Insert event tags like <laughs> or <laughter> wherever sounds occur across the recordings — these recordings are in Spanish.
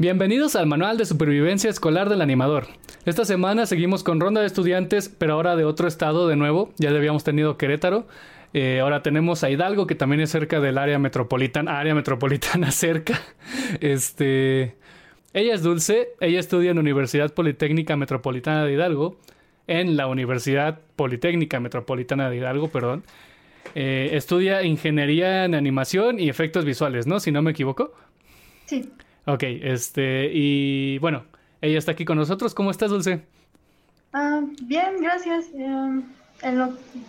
Bienvenidos al Manual de Supervivencia Escolar del Animador. Esta semana seguimos con ronda de estudiantes, pero ahora de otro estado de nuevo. Ya habíamos tenido Querétaro. Eh, ahora tenemos a Hidalgo, que también es cerca del área metropolitana, área metropolitana <laughs> cerca. Este, ella es Dulce, ella estudia en la Universidad Politécnica Metropolitana de Hidalgo, en la Universidad Politécnica Metropolitana de Hidalgo, perdón. Eh, estudia ingeniería en animación y efectos visuales, ¿no? Si no me equivoco. Sí. Ok, este, y bueno, ella está aquí con nosotros. ¿Cómo estás, Dulce? Ah, bien, gracias. Em,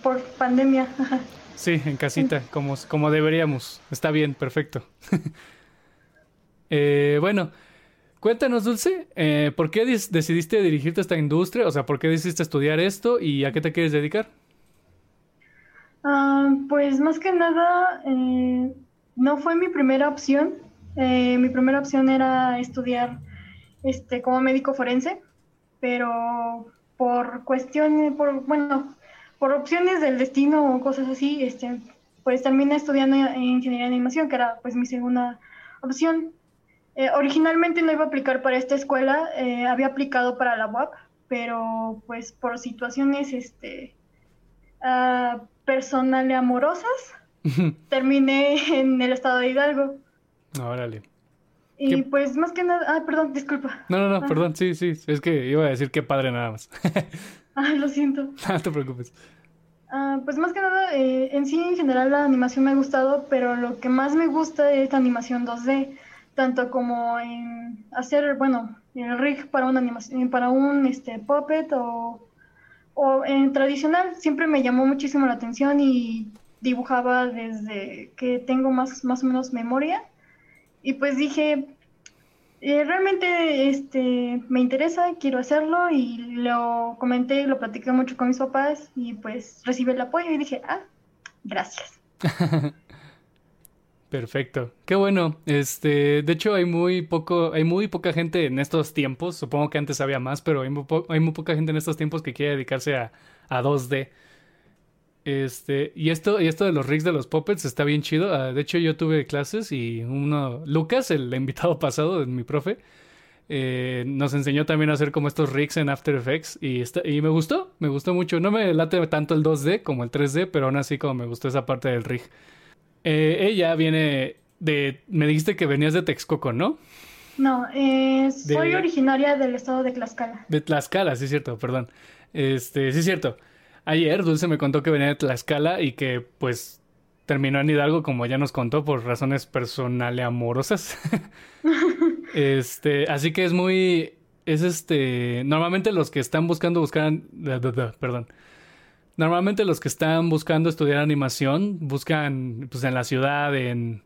por pandemia. <laughs> sí, en casita, como, como deberíamos. Está bien, perfecto. <laughs> Eh, bueno, cuéntanos, Dulce, eh, ¿por qué decidiste dirigirte a esta industria? O sea, ¿por qué decidiste estudiar esto y a qué te quieres dedicar? Ah, pues más que nada, eh, no fue mi primera opción. Eh, mi primera opción era estudiar este, como médico forense, pero por cuestiones, por, bueno, por opciones del destino o cosas así, este, pues terminé estudiando ingeniería de animación, que era pues mi segunda opción. Eh, originalmente no iba a aplicar para esta escuela, eh, había aplicado para la UAP, pero pues por situaciones este, uh, personales amorosas, <laughs> terminé en el estado de Hidalgo. Órale. Y pues más que nada, ah, perdón, disculpa. No, no, no, ah. perdón, sí, sí, es que iba a decir qué padre nada más. <laughs> ah, lo siento. <laughs> No te preocupes. Ah, pues más que nada, eh, en sí en general la animación me ha gustado, pero lo que más me gusta es la animación 2D, tanto como en hacer, bueno, el rig para una animación, para un este puppet o, o en tradicional, siempre me llamó muchísimo la atención y dibujaba desde que tengo más, más o menos memoria y pues dije, eh, realmente este, me interesa, quiero hacerlo y lo comenté, lo platiqué mucho con mis papás y pues recibí el apoyo y dije, ah, gracias. <laughs> Perfecto. Qué bueno. Este, de hecho hay muy poco, hay muy poca gente en estos tiempos. Supongo que antes había más, pero hay muy, hay muy poca gente en estos tiempos que quiere dedicarse a, a 2D. Este, y esto, y esto de los rigs de los puppets está bien chido. Ah, de hecho, yo tuve clases y uno, Lucas, el <laughs> invitado pasado, mi profe, eh, nos enseñó también a hacer como estos rigs en After Effects y, y me gustó, me gustó mucho. No me late tanto el 2D como el 3D, pero aún así como me gustó esa parte del rig. Eh, ella viene de, me dijiste que venías de Texcoco, ¿no? No, eh, soy originaria del estado de Tlaxcala. De Tlaxcala, sí es cierto, perdón. Este, sí es cierto. Ayer Dulce me contó que venía de Tlaxcala y que pues terminó en Hidalgo como ya nos contó por razones personales amorosas. <laughs> este, así que es muy es este, normalmente los que están buscando buscar perdón. Normalmente los que están buscando estudiar animación buscan pues en la ciudad en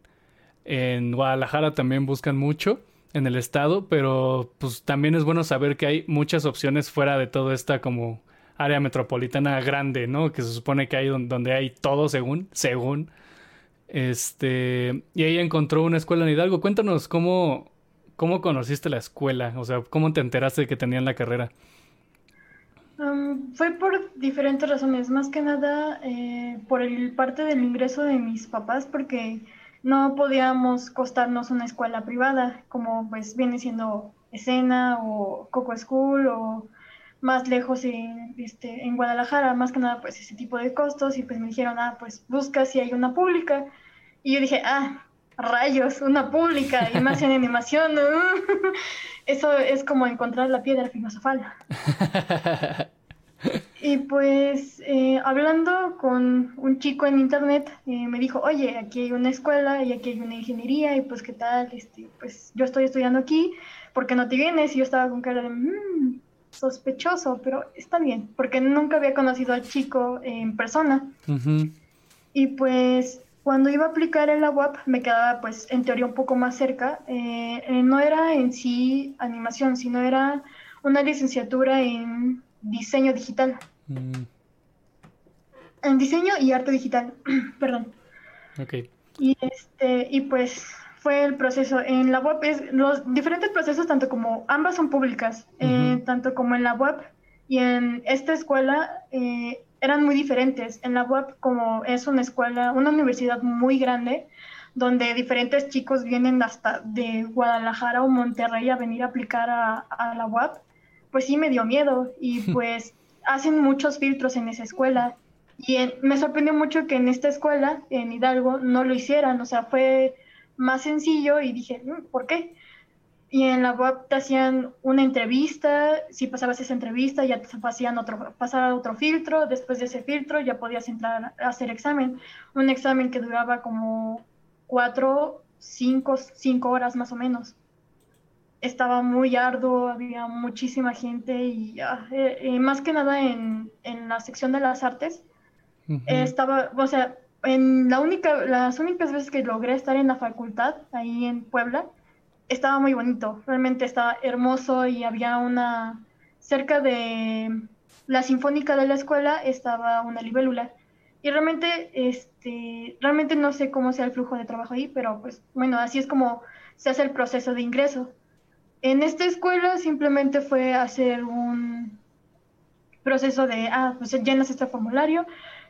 en Guadalajara también buscan mucho en el estado, pero pues también es bueno saber que hay muchas opciones fuera de todo esta como área metropolitana grande, ¿no? Que se supone que hay donde hay todo según, según. Este, y ahí encontró una escuela en Hidalgo. Cuéntanos cómo, cómo conociste la escuela, o sea, cómo te enteraste de que tenían la carrera. Fue por diferentes razones, más que nada eh, por el parte del ingreso de mis papás, porque no podíamos costarnos una escuela privada, como pues viene siendo escena o Coco School o más lejos en, este, en Guadalajara, más que nada pues ese tipo de costos y pues me dijeron, ah, pues busca si hay una pública. Y yo dije, ah, rayos, una pública <laughs> y más en animación. <laughs> Eso es como encontrar la piedra filosofal. <laughs> y pues eh, hablando con un chico en internet, eh, me dijo, oye, aquí hay una escuela y aquí hay una ingeniería y pues qué tal, este, pues yo estoy estudiando aquí, ¿por qué no te vienes? Y yo estaba con cara de, mmm, sospechoso, pero está bien, porque nunca había conocido al chico en persona. Y pues cuando iba a aplicar en la UAP me quedaba pues en teoría un poco más cerca. Eh, eh, no era en sí animación, sino era una licenciatura en diseño digital. Mm. En diseño y arte digital, <clears throat> perdón. Ok. Y, este, y pues fue el proceso. En la web, es, los diferentes procesos, tanto como ambas son públicas, eh, tanto como en la web y en esta escuela eh, eran muy diferentes. En la web, como es una escuela, una universidad muy grande, donde diferentes chicos vienen hasta de Guadalajara o Monterrey a venir a aplicar a, la UAP, pues sí me dio miedo y <laughs> pues hacen muchos filtros en esa escuela. Y me sorprendió mucho que en esta escuela, en Hidalgo, no lo hicieran, o sea, fue más sencillo y dije, mm, ¿por qué? Y en la web te hacían una entrevista, si pasabas esa entrevista ya te hacían otro, pasar otro filtro, después de ese filtro ya podías entrar a hacer examen, un examen que duraba como cuatro, cinco, cinco horas más o menos. Estaba muy arduo, había muchísima gente y ah, eh, eh, más que nada en, en, la sección de las artes, estaba, o sea, en la única, las únicas veces que logré estar en la facultad, ahí en Puebla, estaba muy bonito, realmente estaba hermoso y había una, cerca de la sinfónica de la escuela estaba una libélula. Y realmente, este, realmente no sé cómo sea el flujo de trabajo ahí, pero pues bueno, así es como se hace el proceso de ingreso. En esta escuela simplemente fue hacer un proceso de, ah, pues llenas este formulario,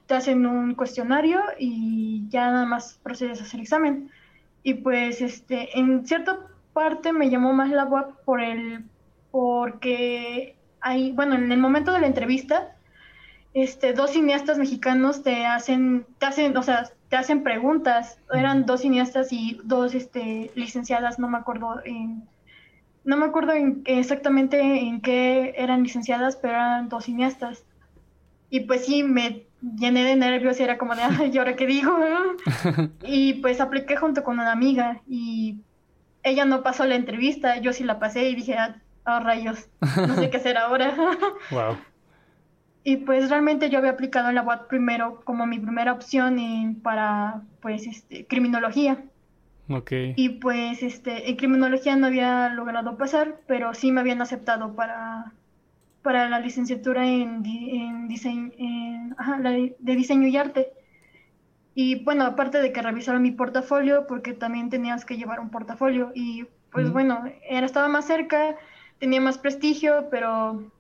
te hacen un cuestionario y ya nada más procedes a hacer examen. Y pues este, en cierta parte me llamó más la web por el, porque hay, bueno, en el momento de la entrevista, este, dos cineastas mexicanos te hacen, te hacen, o sea, te hacen preguntas. Eran dos cineastas y dos este, licenciadas, no me acuerdo en, no me acuerdo exactamente en qué eran licenciadas, pero eran dos cineastas. Y pues sí, me llené de nervios y era como de, ay, ¿y ahora qué digo? <laughs> y pues apliqué junto con una amiga y ella no pasó la entrevista, yo sí la pasé y dije, ah, oh, rayos, no sé qué hacer ahora. <laughs> wow. Y pues realmente yo había aplicado en la UAT primero como mi primera opción para, pues, este, criminología. Ok. Y pues, este, en criminología no había logrado pasar, pero sí me habían aceptado para, para la licenciatura en, en diseño, ajá, de diseño y arte. Y bueno, aparte de que revisaron mi portafolio, porque también tenías que llevar un portafolio. Y pues bueno, era, estaba más cerca, tenía más prestigio, pero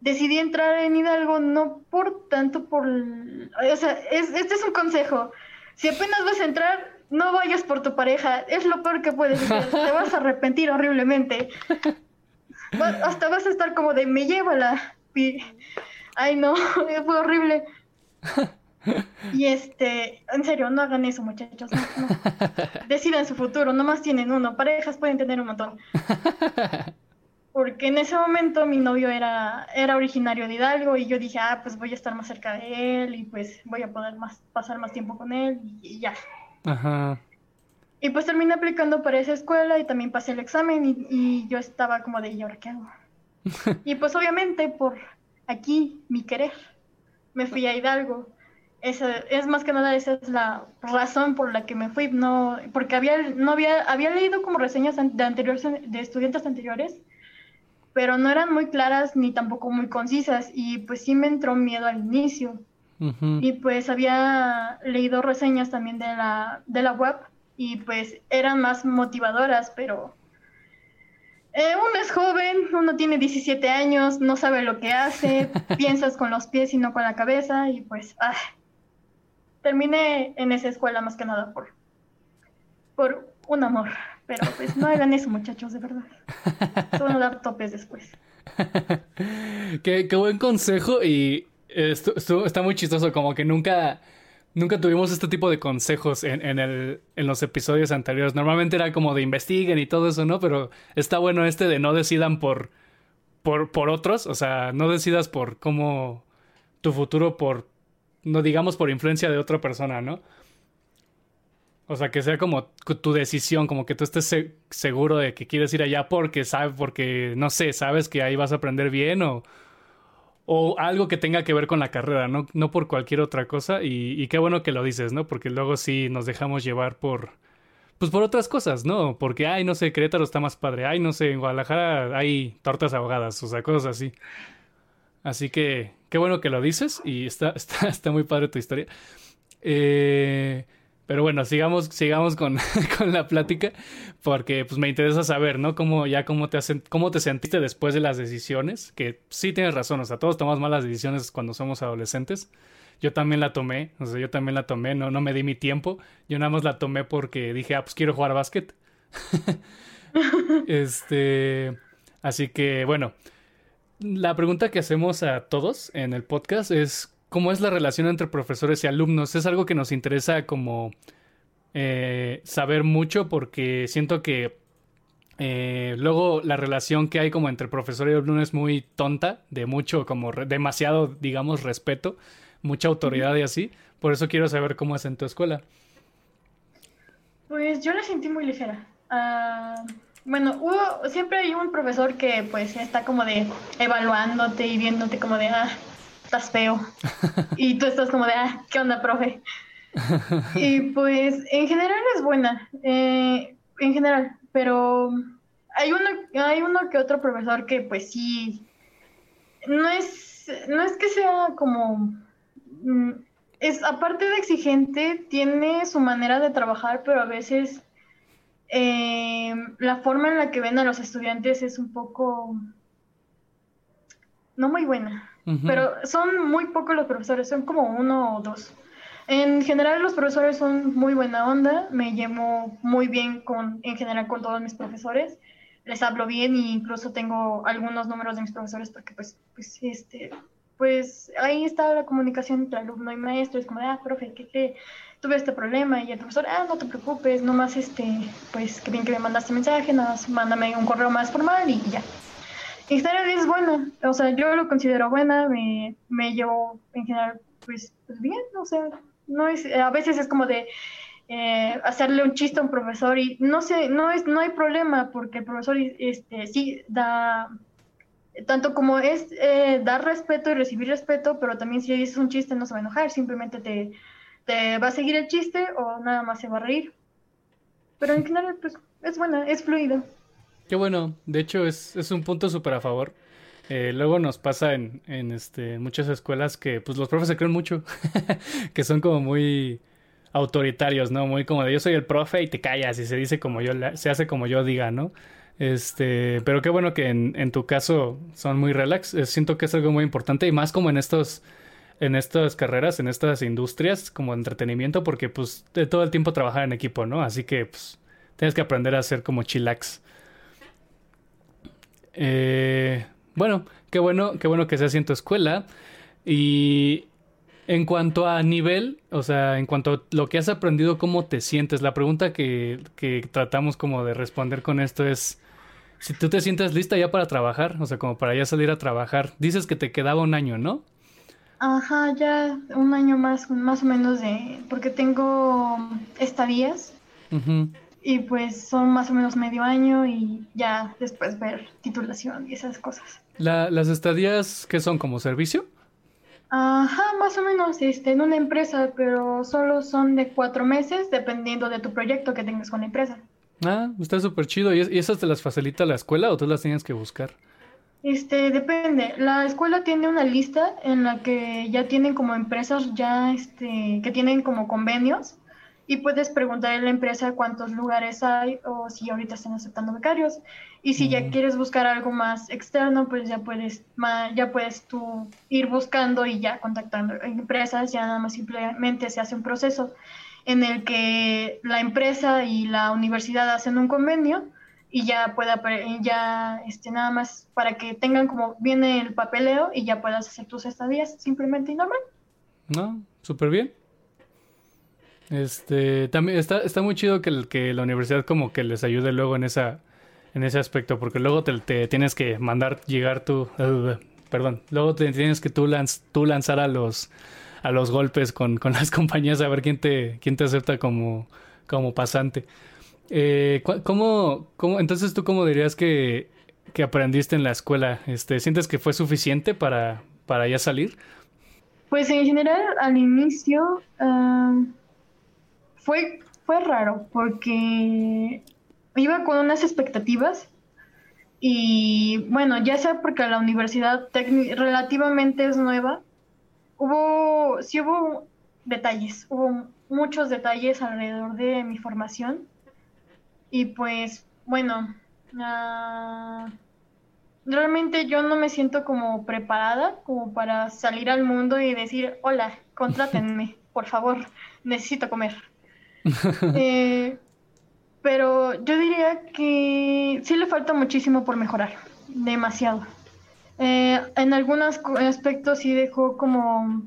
decidí entrar en Hidalgo no por tanto por... O sea, este es un consejo. Si apenas vas a entrar, no vayas por tu pareja. Es lo peor que puedes hacer. Te vas a arrepentir horriblemente. hasta vas a estar como de, me llévala. Ay, no, <laughs> fue horrible. <laughs> <laughs> Y este, en serio, no hagan eso, muchachos. No, <laughs> Decidan su futuro, nomás tienen uno. Parejas pueden tener un montón. <laughs> Porque en ese momento mi novio era, era originario de Hidalgo y yo dije, ah, pues voy a estar más cerca de él y pues voy a poder más, pasar más tiempo con él y, ya. Ajá. Y pues terminé aplicando para esa escuela y también pasé el examen y, y yo estaba como de, ¿y ahora qué hago? y pues obviamente por aquí, mi querer, me fui a Hidalgo esa, es más que nada esa es la razón por la que me fui, no, porque había, no había, había leído como reseñas de, anteriores, de estudiantes anteriores, pero no eran muy claras ni tampoco muy concisas y pues sí me entró miedo al inicio. Y pues había leído reseñas también de la, de la web y pues eran más motivadoras, pero eh, uno es joven, uno tiene 17 años, no sabe lo que hace, <laughs> piensas con los pies y no con la cabeza y pues... Ah, terminé en esa escuela más que nada por, por un amor. Pero pues no hagan eso, muchachos, de verdad. A dar topes después. <laughs> qué, qué, buen consejo y esto, está muy chistoso, como que nunca, nunca tuvimos este tipo de consejos en, en, el, en los episodios anteriores. Normalmente era como de investiguen y todo eso, ¿no? Pero está bueno este de no decidan por, por, por otros, o sea, no decidas por cómo tu futuro por no digamos por influencia de otra persona, ¿no? O sea, que sea como tu decisión, como que tú estés seguro de que quieres ir allá porque sabes, porque, no sé, sabes que ahí vas a aprender bien o, o algo que tenga que ver con la carrera, no, no por cualquier otra cosa. Y, qué bueno que lo dices, ¿no? Porque luego sí nos dejamos llevar por, pues por otras cosas, ¿no? Porque, ay, no sé, Querétaro está más padre, ay, no sé, en Guadalajara hay tortas ahogadas, o sea, cosas así. Así que qué bueno que lo dices y está, <laughs> está, está muy padre tu historia. Eh, pero bueno, sigamos, sigamos con, <laughs> con, la plática porque pues me interesa saber, ¿no? Cómo ya cómo te, cómo te sentiste después de las decisiones, que sí tienes razón, o sea, todos tomamos malas decisiones cuando somos adolescentes. yo también la tomé, o sea, yo también la tomé, no, no me di mi tiempo, yo nada más la tomé porque dije, ah, pues quiero jugar básquet. <laughs> este, así que bueno, la pregunta que hacemos a todos en el podcast es, ¿cómo es la relación entre profesores y alumnos? Es algo que nos interesa como eh, saber mucho porque siento que eh, luego la relación que hay como entre profesor y alumno es muy tonta, de mucho, como demasiado, digamos, respeto, mucha autoridad y así. Por eso quiero saber cómo es en tu escuela. Pues yo la sentí muy ligera. Ah, bueno, hubo, siempre hay un profesor que pues está como de evaluándote y viéndote como de, ah, estás feo. <laughs> y tú estás como de, ah, ¿qué onda, profe? <laughs> y pues en general es buena, eh, en general, pero hay uno, hay uno que otro profesor que pues sí, no es, no es que sea como, mm, es aparte de exigente, tiene su manera de trabajar, pero a veces eh, la forma en la que ven a los estudiantes es un poco, no muy buena, pero son muy pocos los profesores, son como uno o dos. En general los profesores son muy buena onda, me llevo muy bien con, en general con todos mis profesores, les hablo bien e incluso tengo algunos números de mis profesores porque pues, pues, este, pues ahí está la comunicación entre alumno y maestro, es como, ah, profe, ¿qué, tuve este problema? Y el profesor, ah, no te preocupes, nomás, este, pues, qué bien que me mandaste mensaje, nada más mándame un correo más formal y ya. En general es buena, o sea, yo lo considero buena, me, me llevo en general, pues, pues bien, o sea, no es, a veces es como de eh, hacerle un chiste a un profesor y no sé, no es, no hay problema porque el profesor este sí da tanto como es eh, dar respeto y recibir respeto, pero también si dices un chiste no se va a enojar, simplemente te, te va a seguir el chiste o nada más se va a reír. Pero en general, pues es buena, es fluido. Qué bueno, de hecho es, es un punto súper a favor. Eh, luego nos pasa en, en este, muchas escuelas que pues los profes se creen mucho, <laughs> que son como muy autoritarios, ¿no? Muy como de yo soy el profe y te callas y se dice como yo, se hace como yo diga, ¿no? Este, pero qué bueno que en, en tu caso son muy relax. Eh, siento que es algo muy importante y más como en estos, en estas carreras, en estas industrias como entretenimiento, porque pues de todo el tiempo trabajar en equipo, ¿no? Así que pues tienes que aprender a ser como chillax. Eh, bueno, qué bueno, qué bueno que seas en tu escuela. Y en cuanto a nivel, o sea, en cuanto a lo que has aprendido, ¿cómo te sientes? La pregunta que, que tratamos como de responder con esto es si tú te sientes lista ya para trabajar, o sea, como para ya salir a trabajar. Dices que te quedaba un año, ¿no? Ajá, ya un año más, más o menos de, porque tengo estadías. Y pues son más o menos medio año y ya después ver titulación y esas cosas. ¿Las estadías qué son como servicio? Ajá, más o menos este, en una empresa, pero solo son de cuatro meses dependiendo de tu proyecto que tengas con la empresa. Ah, está súper chido. ¿Y, esas te las facilita la escuela o tú las tienes que buscar? Este, depende. La escuela tiene una lista en la que ya tienen como empresas ya, este, que tienen como convenios y puedes preguntar a la empresa cuántos lugares hay o si ahorita están aceptando becarios. Y si ya quieres buscar algo más externo, pues ya puedes, ya puedes tú ir buscando y ya contactando empresas, ya nada más simplemente se hace un proceso en el que la empresa y la universidad hacen un convenio y ya pueda ya este nada más para que tengan como viene el papeleo y ya puedas hacer tus estadías simplemente y normal. No, súper bien. Este, también está, está muy chido que, que la universidad como que les ayude luego en esa en ese aspecto, porque luego te, tienes que mandar llegar tú, perdón, luego te tienes que tú, lanz, tú lanzar a los a los golpes con, con, las <laughs> compañías a ver quién te quién te acepta como como pasante. Eh, ¿cómo, cómo, entonces tú cómo dirías que, que aprendiste en la escuela? Este, ¿Sientes que fue suficiente para, para ya salir? Pues en general al inicio fue, fue raro porque iba con unas expectativas y bueno, ya sea porque la universidad relativamente es nueva, hubo, sí hubo detalles, hubo muchos detalles alrededor de mi formación y pues bueno, ah, realmente yo no me siento como preparada como para salir al mundo y decir, hola, contrátenme, <laughs> por favor, necesito comer. <laughs> Eh, pero yo diría que sí le falta muchísimo por mejorar, demasiado. Eh, en algunos aspectos sí dejó como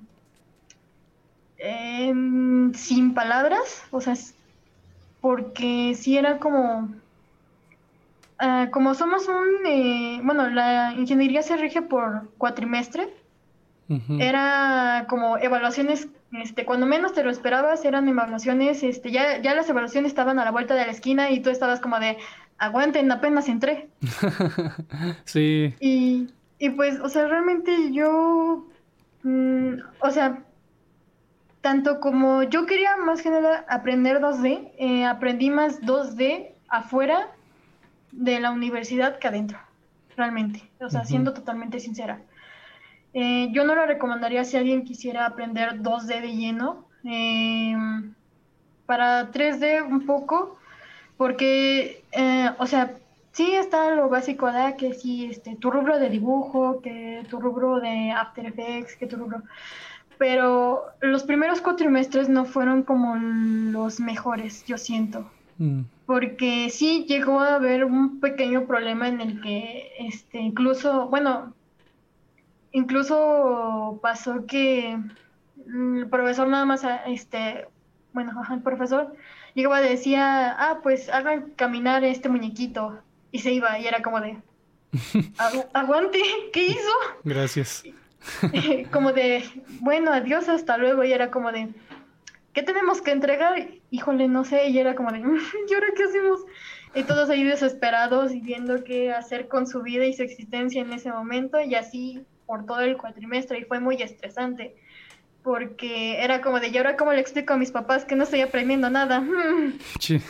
em, sin palabras, o sea, porque sí era como Ah, como somos un, eh, bueno, la ingeniería se rige por cuatrimestre, era como evaluaciones, este, cuando menos te lo esperabas, eran evaluaciones, este, ya, ya las evaluaciones estaban a la vuelta de la esquina y tú estabas como de, aguanten, apenas entré. <laughs> sí. Y, y pues, o sea, realmente yo, mm, o sea, tanto como yo quería más general aprender 2D, eh, aprendí más 2D afuera de la universidad que adentro, realmente. O sea, siendo totalmente sincera. Eh, yo no lo recomendaría si alguien quisiera aprender 2D de lleno. Em, para 3D un poco, porque, eh, o sea, sí está lo básico de que sí, este, tu rubro de dibujo, que tu rubro de After Effects, que tu rubro... Pero los primeros cuatrimestres no fueron como los mejores, yo siento. Mm. Porque sí llegó a haber un pequeño problema en el que, este, incluso, bueno, incluso pasó que el profesor nada más, este, bueno, el profesor llegaba y decía, ah, pues hagan caminar este muñequito. Y se iba y era como de, aguante, ¿qué hizo? <laughs> Gracias. <laughs> como de, bueno, adiós, hasta luego. Y era como de, ¿qué tenemos que entregar? Híjole, no sé, y era como de, <laughs> ¿y ahora qué hacemos? Y todos ahí desesperados y viendo qué hacer con su vida y su existencia en ese momento, y así por todo el cuatrimestre, y fue muy estresante, porque era como de, ¿y ahora cómo le explico a mis papás que no estoy aprendiendo nada? <laughs> Sí.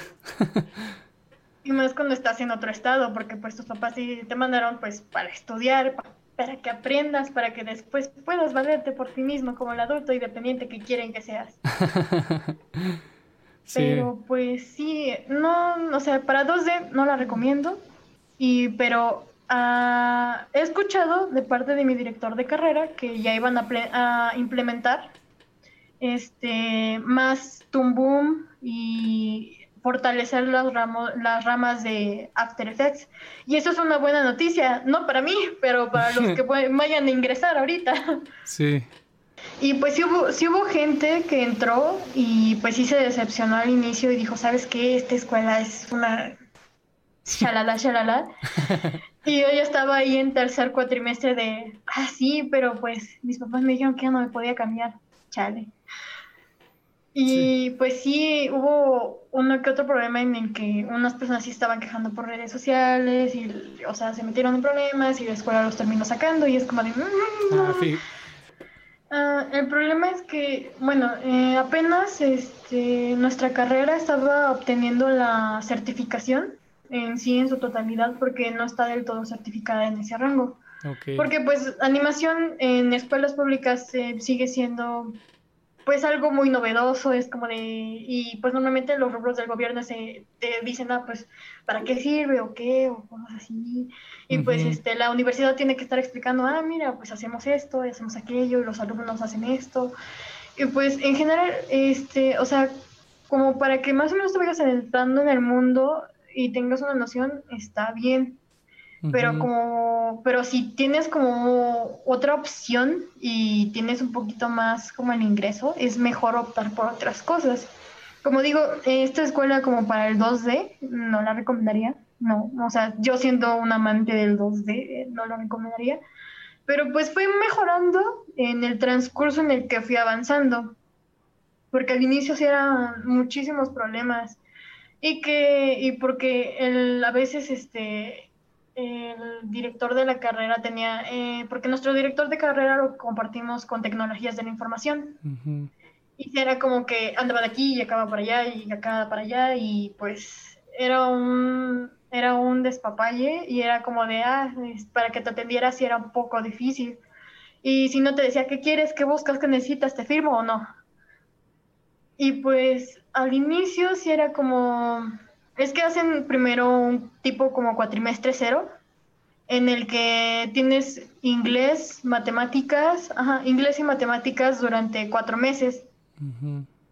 y más cuando estás en otro estado, porque pues tus papás sí te mandaron pues para estudiar, para para que aprendas, para que después puedas valerte por ti mismo como el adulto independiente que quieren que seas. <laughs> Pero pues sí, no, o sea, para 2D no la recomiendo, y, pero ah, he escuchado de parte de mi director de carrera que ya iban a, a implementar este más Boom y fortalecer las, las ramas de After Effects. Y eso es una buena noticia, no para mí, pero para los que <laughs> vayan a ingresar ahorita. Sí. Y pues sí hubo, sí hubo gente que entró y pues sí se decepcionó al inicio y dijo, ¿sabes qué? Esta escuela es una... Shalala, shalala. <laughs> y yo ya estaba ahí en tercer cuatrimestre de, ah, sí, pero pues mis papás me dijeron que ya no me podía cambiar. Chale. Y pues sí, hubo uno que otro problema en el que unas personas sí estaban quejando por redes sociales y, o sea, se metieron en problemas y la escuela los terminó sacando y es como de... Mm, ah, sí. Ah, el problema es que, bueno, eh, apenas este, nuestra carrera estaba obteniendo la certificación en sí, en su totalidad, porque no está del todo certificada en ese rango. Porque pues animación en escuelas públicas eh, sigue siendo pues algo muy novedoso, es como de, y pues normalmente los rubros del gobierno se te dicen, ah, pues, ¿para qué sirve o qué? o cosas así. Y pues este, la universidad tiene que estar explicando, ah, mira, pues hacemos esto, y hacemos aquello, y los alumnos hacen esto. Y pues en general, este, o sea, como para que más o menos te vayas entrando en el mundo y tengas una noción, está bien. Pero como, pero si tienes como otra opción y tienes un poquito más como el ingreso, es mejor optar por otras cosas. Como digo, esta escuela como para el 2D no la recomendaría. No, o sea, yo siendo un amante del 2D no la recomendaría. Pero pues fue mejorando en el transcurso en el que fui avanzando. Porque al inicio sí eran muchísimos problemas. Y que, y porque el, a veces este el director de la carrera tenía, eh, porque nuestro director de carrera lo compartimos con tecnologías de la información. Y era como que andaba de aquí y acaba para allá y acá para allá y pues era un, era un despapalle y era como de, ah, para que te atendiera si era un poco difícil. Y si no te decía, ¿qué quieres? ¿Qué buscas? ¿Qué necesitas? ¿Te firmo o no? Y pues al inicio sí era como es que hacen primero un tipo como cuatrimestre cero en el que tienes inglés, matemáticas, ajá, inglés y matemáticas durante cuatro meses.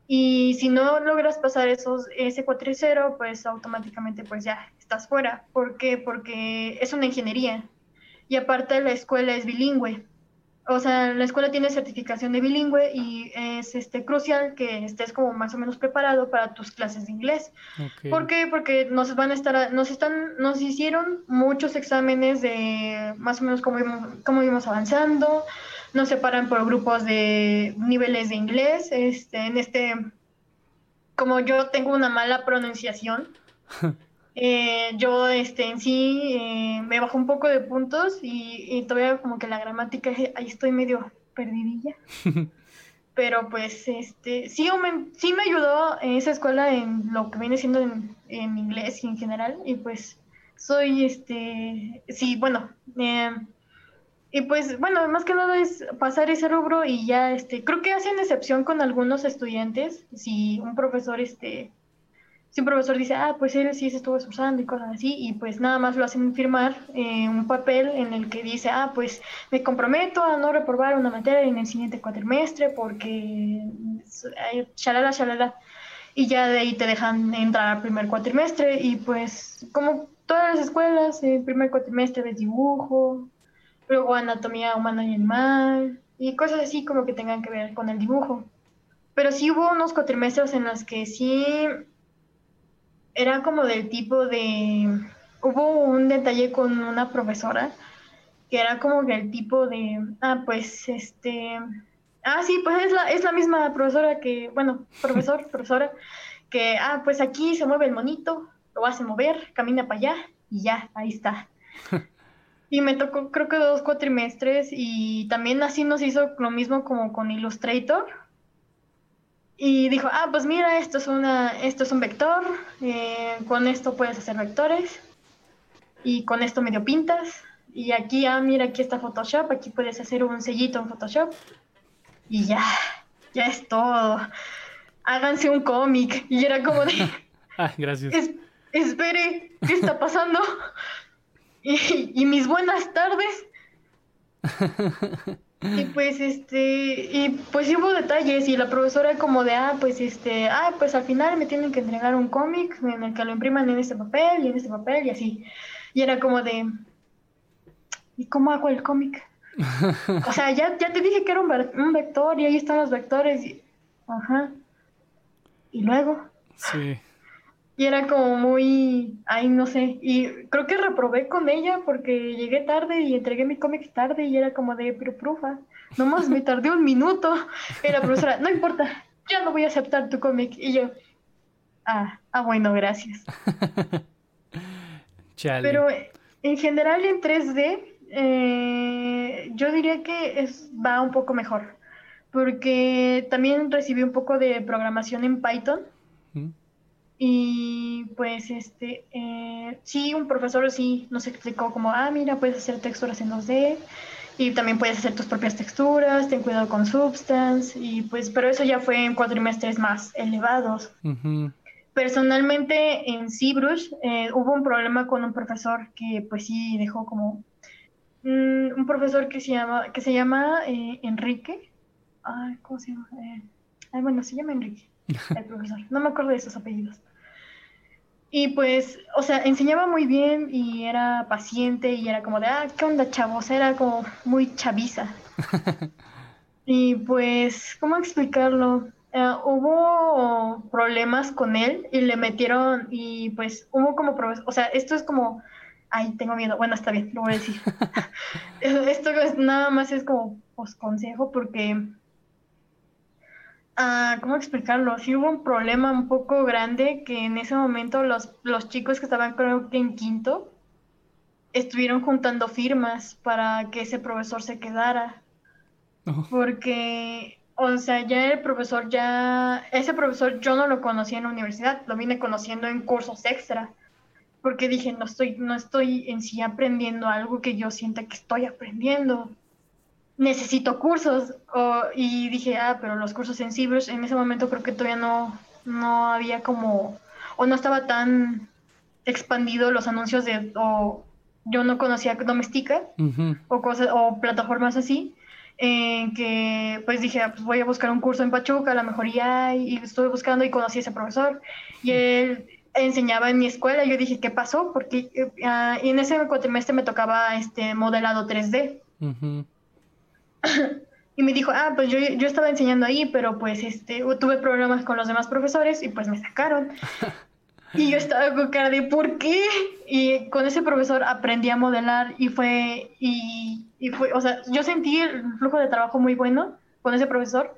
Y si no logras pasar esos, ese 4 y 0, pues automáticamente pues ya estás fuera. ¿Por qué? Porque es una ingeniería. Y aparte la escuela es bilingüe o sea, la escuela tiene certificación de bilingüe y es este crucial que estés como más o menos preparado para tus clases de inglés. ¿Por qué? Porque nos van a estar, nos están, nos hicieron muchos exámenes de más o menos cómo íbamos, cómo íbamos avanzando, nos separan por grupos de niveles de inglés, este, en este, como yo tengo una mala pronunciación. <laughs> Eh, yo este, en sí eh, me bajo un poco de puntos y, todavía como que la gramática, ahí estoy medio perdidilla. <laughs> Pero pues este, sí, me, sí me ayudó esa escuela en lo que viene siendo en, inglés y en general. Y pues soy, este, sí, bueno, eh, y pues bueno, más que nada es pasar ese rubro y ya, este, creo que hacen excepción con algunos estudiantes. Si un profesor, este, si un profesor dice, ah, pues él sí se estuvo esforzando y cosas así, y pues nada más lo hacen firmar eh, un papel en el que dice, ah, pues me comprometo a no reprobar una materia en el siguiente cuatrimestre porque shalala, shalala, y ya de ahí te dejan entrar al primer cuatrimestre, y pues como todas las escuelas, el primer cuatrimestre de dibujo, luego anatomía humana y animal, y cosas así como que tengan que ver con el dibujo. Pero sí hubo unos cuatrimestres en los que sí era como del tipo de... Hubo un detalle con una profesora que era como que el tipo de... Ah, pues este... Ah, sí, pues es la, es la misma profesora que, bueno, profesor, <laughs> profesora, que, ah, pues aquí se mueve el monito, lo hace mover, camina para allá y ya, ahí está. <laughs> y me tocó creo que dos cuatrimestres y también así nos hizo lo mismo como con Illustrator, y dijo, ah, pues mira, esto es, una, esto es un vector, eh, con esto puedes hacer vectores, y con esto medio pintas, y aquí, ah, mira, aquí está Photoshop, aquí puedes hacer un sellito en Photoshop, y ya, ya es todo. Háganse un cómic. Y era como de... <laughs> ah, gracias. espere, ¿qué está pasando? <laughs> y, y mis buenas tardes. Y pues este, y pues hubo detalles y la profesora como de, ah, pues este, ah, pues al final me tienen que entregar un cómic en el que lo impriman en este papel y en este papel y así. Y era como de, ¿y cómo hago el cómic? o sea, ya, ya te dije que era un, vector y ahí están los vectores. Y, ajá. Y luego. Sí. Y era como muy, ay, no sé, y creo que reprobé con ella porque llegué tarde y entregué mi cómic tarde y era como de, pero profa, nomás me tardé un minuto. Y la profesora, no importa, ya no voy a aceptar tu cómic. Y yo, ah, ah, bueno, gracias. <laughs> Pero en general en 3D, eh, yo diría que es, va un poco mejor, porque también recibí un poco de programación en Python. Y pues este, eh, sí, un profesor sí nos explicó como, ah, mira, puedes hacer texturas en 2D y también puedes hacer tus propias texturas, ten cuidado con Substance, y pues, pero eso ya fue en cuatrimestres más elevados. Personalmente en ZBrush eh, hubo un problema con un profesor que pues sí dejó como mm, un profesor que se llama, que se llama eh, Enrique. Ay, ¿cómo se llama? ay, bueno, se llama Enrique, <laughs> el profesor. No me acuerdo de sus apellidos. Y pues, o sea, enseñaba muy bien y era paciente y era como de, ah, ¿qué onda, chavos? Era como muy chaviza. <laughs> y pues, ¿cómo explicarlo? Eh, hubo problemas con él y le metieron y pues hubo como, o sea, esto es como, ay, tengo miedo, bueno, está bien, lo voy a decir. <laughs> esto es, nada más es como, pues, consejo porque Ah, ¿cómo explicarlo? Sí hubo un problema un poco grande que en ese momento los, los chicos que estaban creo que en quinto estuvieron juntando firmas para que ese profesor se quedara. Porque, o sea, ya el profesor ya, ese profesor yo no lo conocía en la universidad, lo vine conociendo en cursos extra. Porque dije, no estoy, no estoy en sí aprendiendo algo que yo sienta que estoy aprendiendo necesito cursos. y dije, ah, pero los cursos en Cibers, en ese momento creo que todavía no, no había como, o no estaba tan expandido los anuncios de, o yo no conocía Domestika o, cosas, o plataformas así, en que pues dije, ah, pues voy a buscar un curso en Pachuca, a lo mejor ya, y estuve buscando y conocí a ese profesor, y él enseñaba en mi escuela, y yo dije, ¿qué pasó? Porque uh, en ese cuatrimestre me tocaba este modelado 3D. <laughs> y me dijo, ah, pues yo, yo, estaba enseñando ahí, pero pues este, tuve problemas con los demás profesores y pues me sacaron. <laughs> y yo estaba con cara de, ¿por qué? Y con ese profesor aprendí a modelar y fue, y, y fue, o sea, yo sentí el flujo de trabajo muy bueno con ese profesor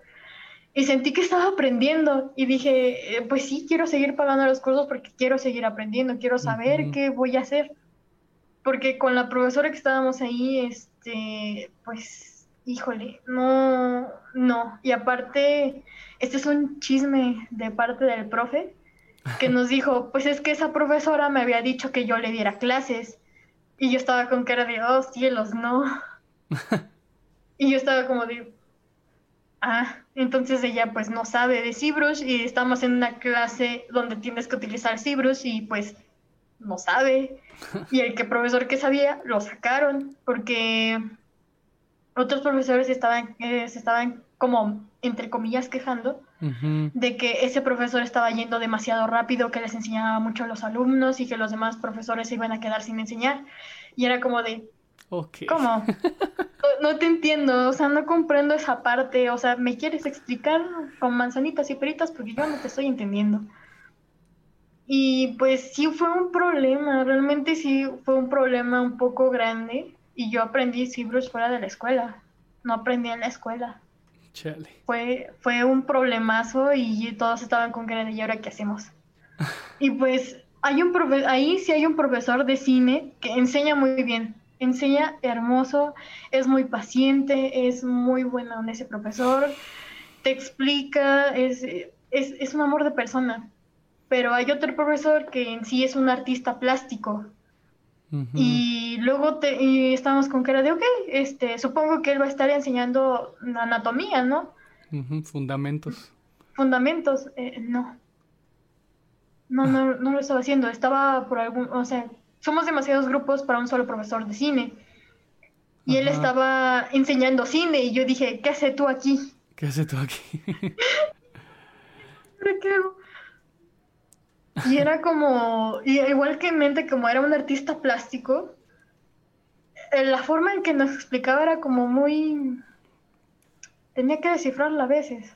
y sentí que estaba aprendiendo y dije, eh, pues sí, quiero seguir pagando los cursos porque quiero seguir aprendiendo, quiero saber qué voy a hacer. Porque con la profesora que estábamos ahí, este, pues híjole, no, no. Y aparte, este es un chisme de parte del profe que nos dijo, pues es que esa profesora me había dicho que yo le diera clases. Y yo estaba con cara de, oh cielos, no. <laughs> y yo estaba como de, ah, entonces ella pues no sabe de Cibrush y estamos en una clase donde tienes que utilizar Cibrush y pues no sabe. <laughs> y el que profesor que sabía lo sacaron porque otros profesores estaban, eh, se estaban como, entre comillas, quejando de que ese profesor estaba yendo demasiado rápido, que les enseñaba mucho a los alumnos y que los demás profesores se iban a quedar sin enseñar. Y era como de, ¿cómo? <laughs> no, te entiendo, o sea, no comprendo esa parte, o sea, ¿me quieres explicar con manzanitas y peritas? Porque yo no te estoy entendiendo. Y pues sí fue un problema, realmente sí fue un problema un poco grande y yo aprendí Cibrush fuera de la escuela. No aprendí en la escuela. Chale. Fue, fue un problemazo y todos estaban con de ¿y ahora qué hacemos? <laughs> y pues hay un ahí sí hay un profesor de cine que enseña muy bien. Enseña hermoso, es muy paciente, es muy bueno en ese profesor. Te explica, es, es, es un amor de persona. Pero hay otro profesor que en sí es un artista plástico y luego te, y estamos con cara de, ok, este, supongo que él va a estar enseñando anatomía, ¿no? Fundamentos. Fundamentos, eh, no. No, no, no lo estaba haciendo. Estaba por algún, o sea, somos demasiados grupos para un solo profesor de cine. Y él estaba enseñando cine y yo dije, ¿qué haces tú aquí? ¿Qué haces tú aquí? <laughs> ¿Qué hago? Y era como, igual que en mente, como era un artista plástico, eh, la forma en que nos explicaba era como muy... Tenía que descifrarla a veces.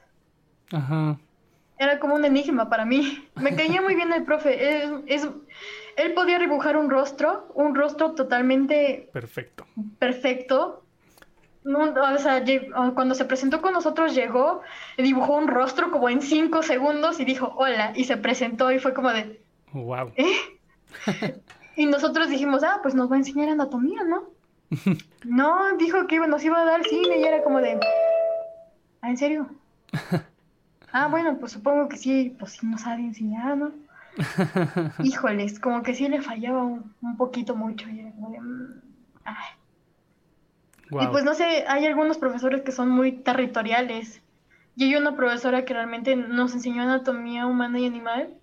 Ajá. Era como un enigma para mí. Me caía muy bien el profe. Es, él podía dibujar un rostro, un rostro totalmente... Perfecto. Perfecto, no, o sea, cuando se presentó con nosotros llegó, dibujó un rostro como en cinco segundos y dijo hola y se presentó y fue como de wow. ¿Eh? y nosotros dijimos, ah, pues nos va a enseñar anatomía, ¿no? <laughs> no, dijo que nos iba a dar cine y era como de, ¿ah, en serio? <laughs> ah, bueno, pues supongo que sí, pues sí nos sabe enseñar, ¿no? <laughs> Híjoles, como que sí le fallaba un, poquito mucho y era como de, mm, Y pues no sé, hay algunos profesores que son muy territoriales. Y hay una profesora que realmente nos enseñó anatomía humana y animal.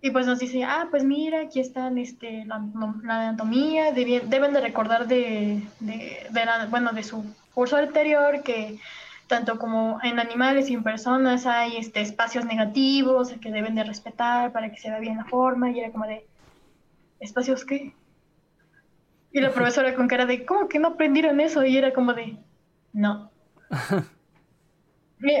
Y pues nos dice, ah, pues mira, aquí están este, la, anatomía, deben de recordar de, de, bueno, de su curso anterior que tanto como en animales y en personas hay este, espacios negativos que deben de respetar para que se vea bien la forma. Y era como de, ¿espacios qué? Y la profesora con cara de, ¿cómo que no aprendieron eso? Y era como de, no. <laughs>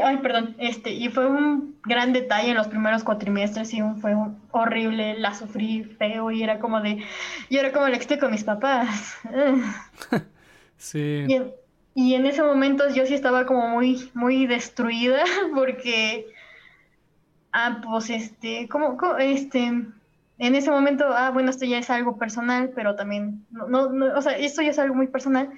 Ay, perdón, este, y fue un gran detalle en los primeros cuatrimestres y fue horrible, la sufrí feo y era como de, y era como le explico con mis papás. <laughs> sí. Y en, ese momento yo sí estaba como muy, muy destruida <laughs> porque, ah, pues este, como, este, en ese momento, ah, bueno, esto ya es algo personal, pero también, no, no, o sea, esto ya es algo muy personal.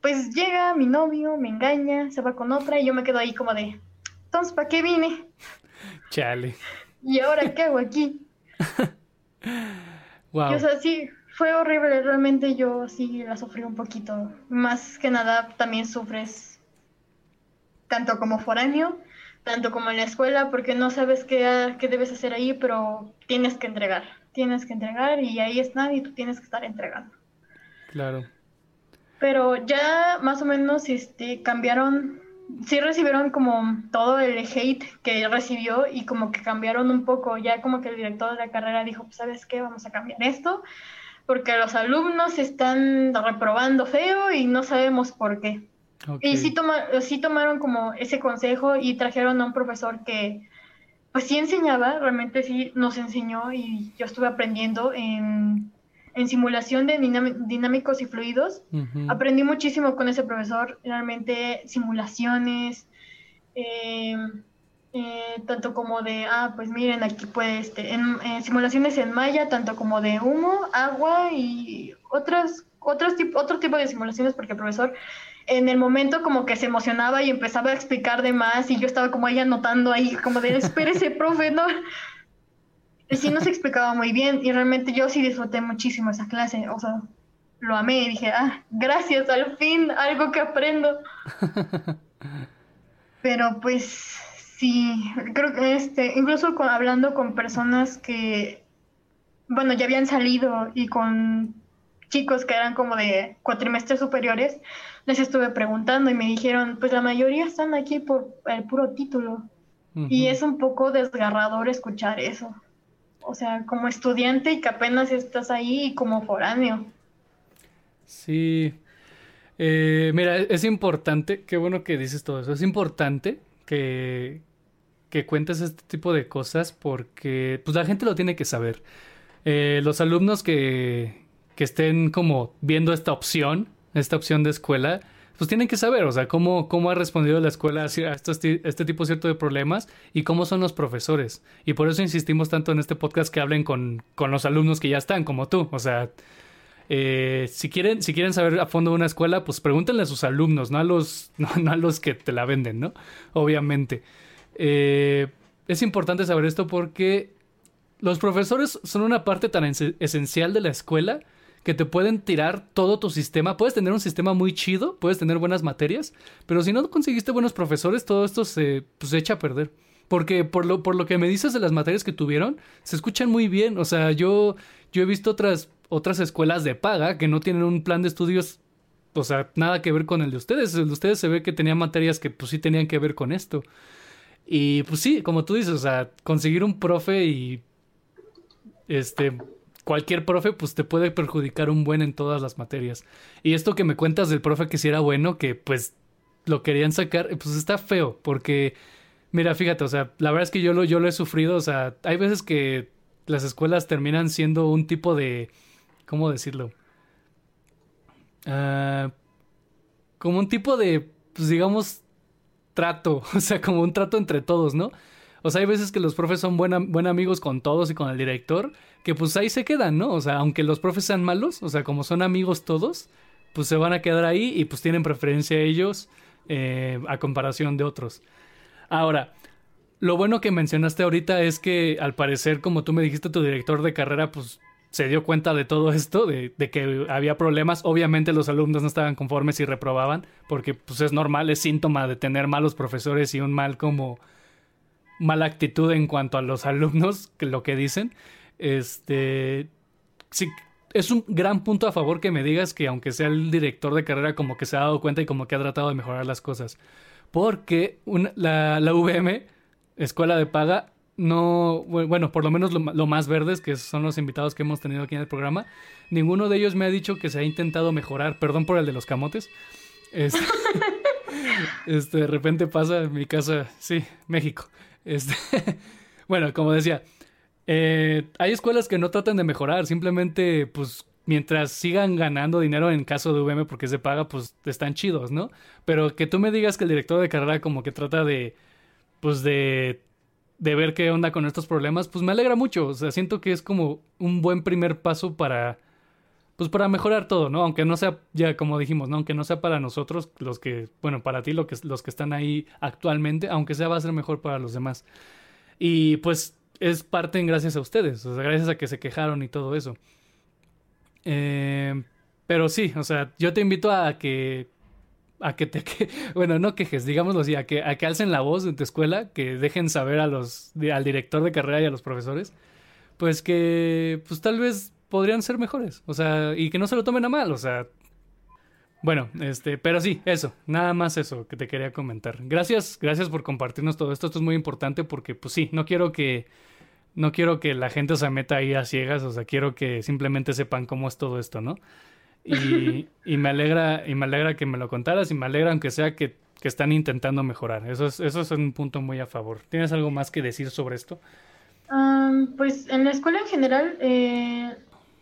Pues llega mi novio, me engaña, se va con otra y yo me quedo ahí como de, entonces, ¿para qué vine? <laughs> Chale. ¿Y ahora qué hago aquí? <laughs> wow. o sea, sí, fue horrible, realmente yo sí la sufrí un poquito. Más que nada, también sufres tanto como foráneo tanto como en la escuela, porque no sabes qué, qué debes hacer ahí, pero tienes que entregar, tienes que entregar y ahí están y tú tienes que estar entregando. Claro. Pero ya más o menos este, cambiaron, sí recibieron como todo el hate que recibió y como que cambiaron un poco, ya como que el director de la carrera dijo, pues, sabes qué, vamos a cambiar esto, porque los alumnos están reprobando feo y no sabemos por qué. Y sí, toma, sí tomaron como ese consejo y trajeron a un profesor que pues sí enseñaba, realmente sí nos enseñó y yo estuve aprendiendo en en simulación de dinámicos y fluidos. Aprendí muchísimo con ese profesor, realmente simulaciones, em, eh, tanto como de, ah, pues miren, aquí puede, este, en, simulaciones en malla, tanto como de humo, agua y otras, otros otro tipo de simulaciones, porque el profesor en el momento como que se emocionaba y empezaba a explicar de más y yo estaba como ahí anotando ahí, como de, espérese, <laughs> profe, no, sí nos explicaba muy bien y realmente yo sí disfruté muchísimo esa clase, o sea, lo amé y dije, ah, gracias, al fin, algo que aprendo. <laughs> Pero pues sí, creo que este, incluso hablando con personas que, bueno, ya habían salido y con chicos que eran como de cuatrimestres superiores, les estuve preguntando y me dijeron, pues la mayoría están aquí por el puro título. Y es un poco desgarrador escuchar eso o sea, como estudiante y que apenas estás ahí y como foráneo. Sí. Eh, mira, es importante, qué bueno que dices todo eso, es importante que, que cuentes este tipo de cosas porque pues la gente lo tiene que saber. Eh, los alumnos que, que estén como viendo esta opción, esta opción de escuela, pues tienen que saber, o sea, cómo, cómo ha respondido la escuela a, este tipo cierto de problemas y cómo son los profesores. Y por eso insistimos tanto en este podcast que hablen con, con los alumnos que ya están, como tú. O sea, eh, si, quieren, si quieren saber a fondo de una escuela, pues pregúntenle a sus alumnos, no a los, <laughs> no, a los que te la venden, ¿no? Obviamente. Eh, es importante saber esto porque los profesores son una parte tan esencial de la escuela que te pueden tirar todo tu sistema. Puedes tener un sistema muy chido, puedes tener buenas materias, pero si no conseguiste buenos profesores, todo esto se, pues, echa a perder. Porque por lo, por lo que me dices de las materias que tuvieron, se escuchan muy bien. O sea, yo, yo he visto otras, otras escuelas de paga que no tienen un plan de estudios, o sea, nada que ver con el de ustedes. El de ustedes se ve que tenían materias que pues sí tenían que ver con esto. Y pues sí, como tú dices, o sea, conseguir un profe y este cualquier profe pues te puede perjudicar un buen en todas las materias. Y esto que me cuentas del profe que si era bueno, que pues lo querían sacar, pues está feo, porque mira, fíjate, o sea, la verdad es que yo lo, yo lo he sufrido, o sea, hay veces que las escuelas terminan siendo un tipo de, ¿cómo decirlo? Ah, como un tipo de, pues digamos, trato, <laughs> o sea, como un trato entre todos, ¿no? O sea, hay veces que los profes son buenos amigos con todos y con el director, que pues ahí se quedan, ¿no? O sea, aunque los profes sean malos, o sea, como son amigos todos, pues se van a quedar ahí y pues tienen preferencia ellos eh, a comparación de otros. Ahora, lo bueno que mencionaste ahorita es que al parecer, como tú me dijiste, tu director de carrera, pues se dio cuenta de todo esto, de, de, que había problemas. Obviamente los alumnos no estaban conformes y reprobaban, porque pues es normal, es síntoma de tener malos profesores y un mal como mala actitud en cuanto a los <laughs> alumnos, lo que dicen. Este, sí, es un gran punto a favor que me digas que aunque sea el director de carrera como que se ha dado cuenta y como que ha tratado de mejorar las cosas. Porque la, la VM, escuela de paga, no, bueno, por lo menos lo, más verdes, que son los invitados que hemos tenido aquí en el programa, ninguno de ellos me ha dicho que se ha intentado mejorar, perdón por el de los camotes. <laughs> Este de repente pasa en mi casa, sí, México. Este, <laughs> bueno, como decía, eh, hay escuelas que no tratan de mejorar, simplemente, pues, mientras sigan ganando dinero en caso de VM porque se paga, pues, están chidos, ¿no? Pero que tú me digas que el director de carrera como que trata de, pues, de, de ver qué onda con estos problemas, pues me alegra mucho. O sea, siento que es como un buen primer paso para pues para mejorar todo, ¿no? Aunque no sea, ya como dijimos, ¿no? Aunque no sea para nosotros, los que, bueno, para ti, lo que, los que están ahí actualmente, aunque sea va a ser mejor para los demás. Y pues es parte en gracias a ustedes, o sea, gracias a que se quejaron y todo eso. Eh, pero sí, o sea, yo te invito a que a que te <laughs> que, bueno no quejes digámoslo así a que a que alcen la voz en tu escuela que dejen saber a los al director de carrera y a los profesores pues que pues tal vez podrían ser mejores. O sea, y que no se lo tomen a mal. O sea, bueno, este, pero sí, eso, nada más eso que te quería comentar. Gracias, gracias por compartirnos todo esto. Esto es muy importante porque, pues sí, no quiero que, no quiero que la gente se meta ahí a ciegas. O sea, quiero que simplemente sepan cómo es todo esto, ¿no? Y, me alegra, y me alegra que me lo contaras y me alegra aunque sea que, que están intentando mejorar. Eso es, eso es un punto muy a favor. ¿Tienes algo más que decir sobre esto? pues en la escuela en general, eh,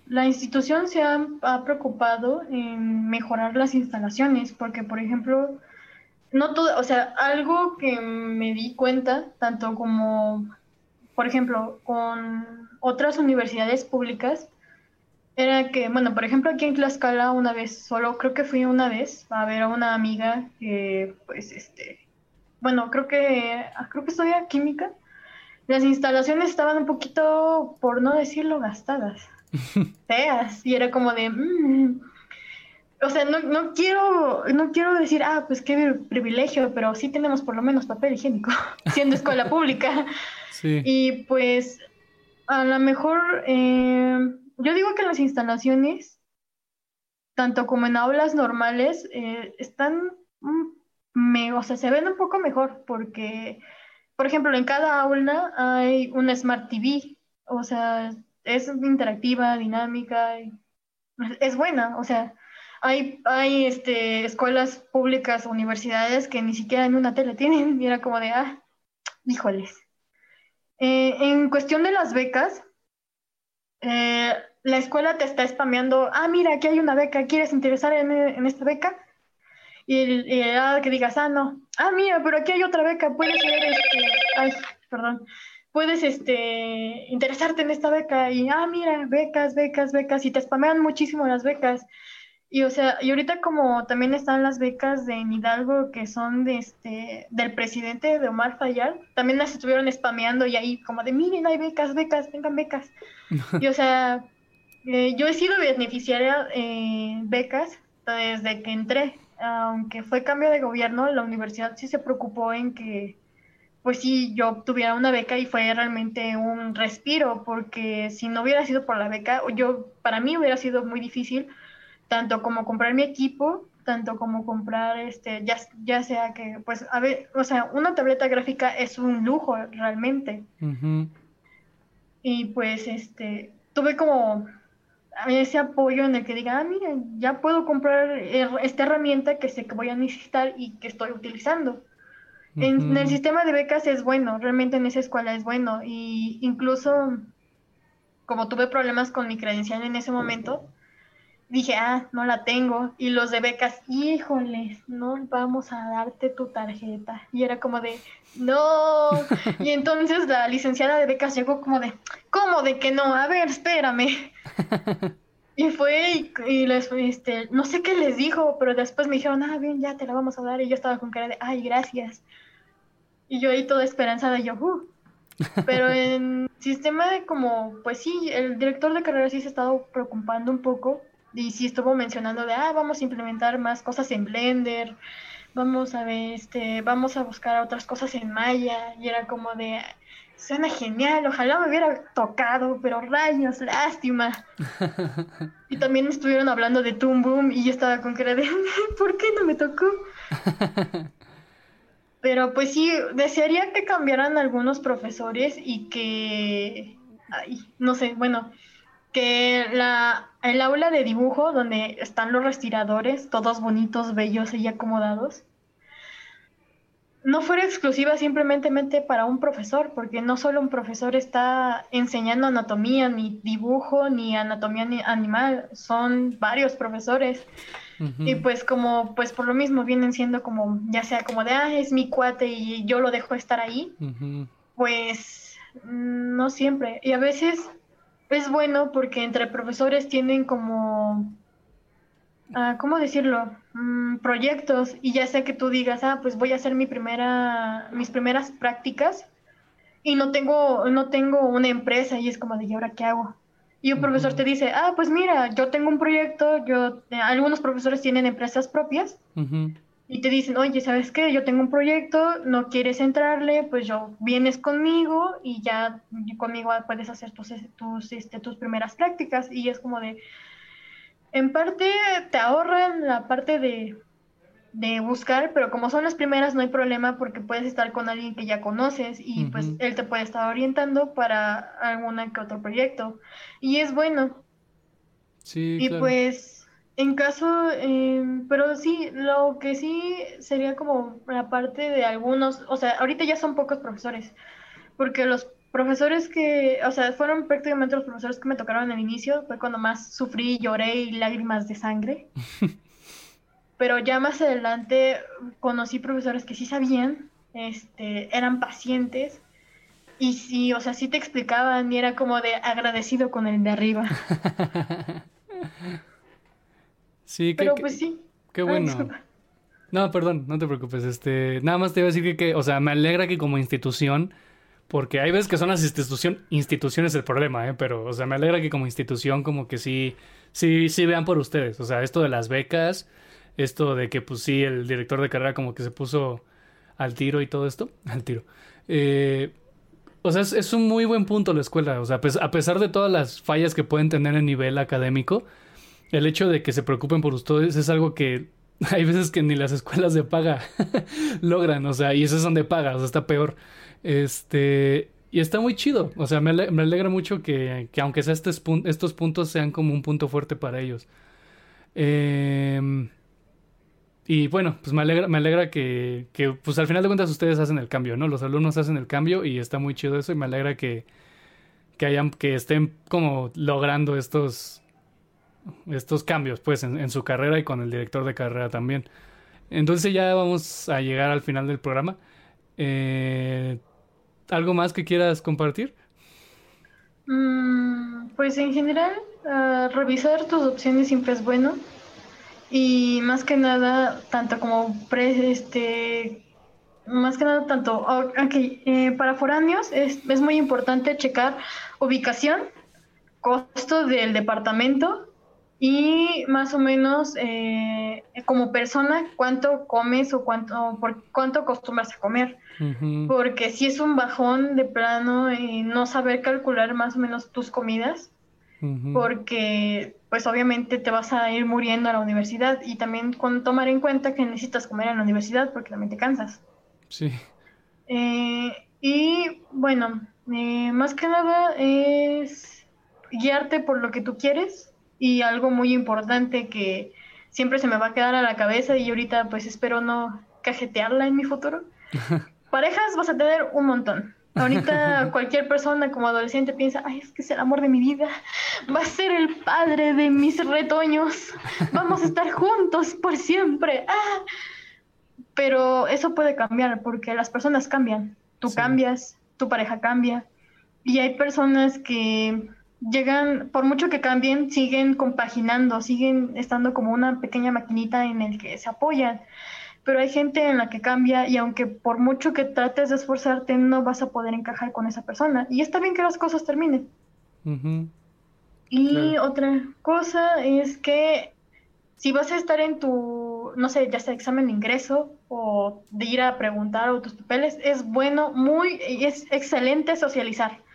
la institución se ha, preocupado en mejorar las instalaciones, porque por ejemplo, no todo, o sea, algo que me di cuenta, tanto como, por ejemplo, con otras universidades públicas, era que, bueno, por ejemplo, aquí en Tlaxcala una vez, solo creo que fui una vez a ver a una amiga que, pues, este, bueno, creo que, creo que estudia química, las instalaciones estaban un poquito, por no decirlo, gastadas, <laughs> feas, y era como de, mm". o sea, no, no, quiero, no quiero decir, ah, pues qué privilegio, pero sí tenemos por lo menos papel higiénico, <laughs> siendo escuela pública. Sí. Y pues, a lo mejor, eh, yo digo que las instalaciones, tanto como en aulas normales, eh, están, me, o sea, se ven un poco mejor, porque por ejemplo, en cada aula hay una Smart TV, o sea, es interactiva, dinámica, es buena, o sea, hay, hay este, escuelas públicas, universidades que ni siquiera en una tele tienen, y era como de, ah, híjoles. Eh, en cuestión de las becas, eh, la escuela te está spameando, ah, mira, aquí hay una beca, ¿quieres interesar en, en esta beca? y, y ah, que digas, ah, no, ah, mira, pero aquí hay otra beca, puedes ser, este, ay, perdón, puedes, este, interesarte en esta beca y, ah, mira, becas, becas, becas, y te spamean muchísimo las becas. Y, o sea, y ahorita como también están las becas de Hidalgo que son de este, del presidente de Omar Fayal, también las estuvieron spameando y ahí como de, miren, hay becas, becas, tengan becas. <laughs> y, o sea, eh, yo he sido beneficiaria de becas desde que entré aunque fue cambio de gobierno, la universidad sí se preocupó en que, pues sí, yo obtuviera una beca y fue realmente un respiro, porque si no hubiera sido por la beca, yo, para mí hubiera sido muy difícil, tanto como comprar mi equipo, tanto como comprar, este, ya, ya sea que, pues, a ver, o sea, una tableta gráfica es un lujo realmente. Y pues, este, tuve como ese apoyo en el que diga, ah, miren, ya puedo comprar esta herramienta que sé que voy a necesitar y que estoy utilizando. En, el sistema de becas es bueno, realmente en esa escuela es bueno. Y incluso, como tuve problemas con mi credencial en ese momento, dije, ah, no la tengo. Y los de becas, híjoles, no vamos a darte tu tarjeta. Y era como de, no. <laughs> y entonces la licenciada de becas llegó como de, ¿cómo de que no? A ver, espérame. <laughs> y fue y, les, este, no sé qué les dijo, pero después me dijeron, ah, bien, ya te la vamos a dar. Y yo estaba con cara de, ay, gracias. Y yo ahí toda esperanzada, yo, uh. Pero <laughs> en sistema de como, pues sí, el director de carrera sí se ha estado preocupando un poco y sí estuvo mencionando de, ah, vamos a implementar más cosas en Blender, vamos a ver, este, vamos a buscar otras cosas en Maya, y era como de, suena genial, ojalá me hubiera tocado, pero rayos, lástima. <laughs> y también estuvieron hablando de Toon Boom y yo estaba con cara de, <laughs> ¿por qué no me tocó? Pero pues sí, desearía que cambiaran algunos profesores y que, ay, no sé, bueno, que la, el aula de dibujo, donde están los respiradores, todos bonitos, bellos y acomodados, no fuera exclusiva simplemente para un profesor, porque no solo un profesor está enseñando anatomía, ni dibujo, ni anatomía animal, son varios profesores. Y pues como, pues por lo mismo vienen siendo como, ya sea como de, ah, es mi cuate y yo lo dejo estar ahí, pues no siempre. Y a veces es bueno porque entre profesores tienen como, ah, ¿cómo decirlo? Mm, proyectos y ya sea que tú digas, ah, pues voy a hacer mi primera, mis primeras prácticas y no tengo, no tengo una empresa y es como de, ¿y ahora qué hago? Y un profesor te dice, ah, pues mira, yo tengo un proyecto, yo, eh, algunos profesores tienen empresas propias y te dicen, oye, ¿sabes qué? Yo tengo un proyecto, no quieres entrarle, pues yo vienes conmigo y ya conmigo puedes hacer tus, tus, este, tus primeras prácticas. Y es como de, en parte te ahorran la parte de, de buscar, pero como son las primeras no hay problema porque puedes estar con alguien que ya conoces y pues él te puede estar orientando para alguna que otro proyecto. Y es bueno. Sí. Y pues en caso, em, pero sí, lo que sí sería como la parte de algunos, o sea, ahorita ya son pocos profesores, porque los profesores que, o sea, fueron prácticamente los profesores que me tocaron al inicio, fue cuando más sufrí, lloré y lágrimas de sangre. <laughs> pero ya más adelante conocí profesores que sí sabían, este, eran pacientes y sí, o sea, sí te explicaban y era como de agradecido con el de arriba. <laughs> Sí, Pero pues sí. Qué bueno. no, perdón, no te preocupes. Este, nada más te iba a decir que, o sea, me alegra que como institución, porque hay veces que son las institución, instituciones el problema, ¿eh? Pero, o sea, me alegra que como institución como que sí, sí, sí vean por ustedes. O sea, esto de las becas, esto de que pues sí, el director de carrera como que se puso al tiro y todo esto, <laughs> al tiro. Eh, o sea, es, es, un muy buen punto la escuela. O sea, pues, a pesar de todas las fallas que pueden tener en nivel académico, el hecho de que se preocupen por ustedes es algo que <laughs> hay veces que ni las escuelas de paga <laughs> logran, o sea, y eso es donde paga, o sea, está peor. Este, y está muy chido, o sea, me, alegra mucho que, que aunque sea estos, estos puntos sean como un punto fuerte para ellos. Em, y bueno, pues me alegra, me alegra que, que, pues al final de cuentas ustedes hacen el cambio, ¿no? Los alumnos hacen el cambio y está muy chido eso y me alegra que, que hayan, que estén como logrando estos, estos cambios pues en, su carrera y con el director de carrera también. Entonces ya vamos a llegar al final del programa. Eh, ¿Algo más que quieras compartir? Mm, pues en general, ah, revisar tus opciones siempre es bueno. Y más que nada, tanto como pre, este, más que nada, tanto, aquí, eh, para foráneos es, es muy importante checar ubicación, costo del departamento y más o menos eh, como persona cuánto comes o cuánto por cuánto acostumbras a comer porque si es un bajón de plano eh, no saber calcular más o menos tus comidas porque pues obviamente te vas a ir muriendo a la universidad y también con tomar en cuenta que necesitas comer en la universidad porque también te cansas. Sí. Eh, y bueno más que nada es guiarte por lo que tú quieres y algo muy importante que siempre se me va a quedar a la cabeza y ahorita pues espero no cajetearla en mi futuro. <laughs> Parejas vas a tener un montón. Ahorita <laughs> cualquier persona como adolescente piensa, ay, es que es el amor de mi vida, va a ser el padre de mis retoños, vamos a estar juntos por siempre. Ah. Pero eso puede cambiar porque las personas cambian, tú cambias, tu pareja cambia y hay personas que llegan, por mucho que cambien, siguen compaginando, siguen estando como una pequeña maquinita en el que se apoyan. Pero hay gente en la que cambia y aunque por mucho que trates de esforzarte, no vas a poder encajar con esa persona. Y está bien que las cosas terminen. Y otra cosa es que si vas a estar en tu, no sé, ya sea examen de ingreso o de ir a preguntar o tus papeles, es bueno, muy, es excelente socializar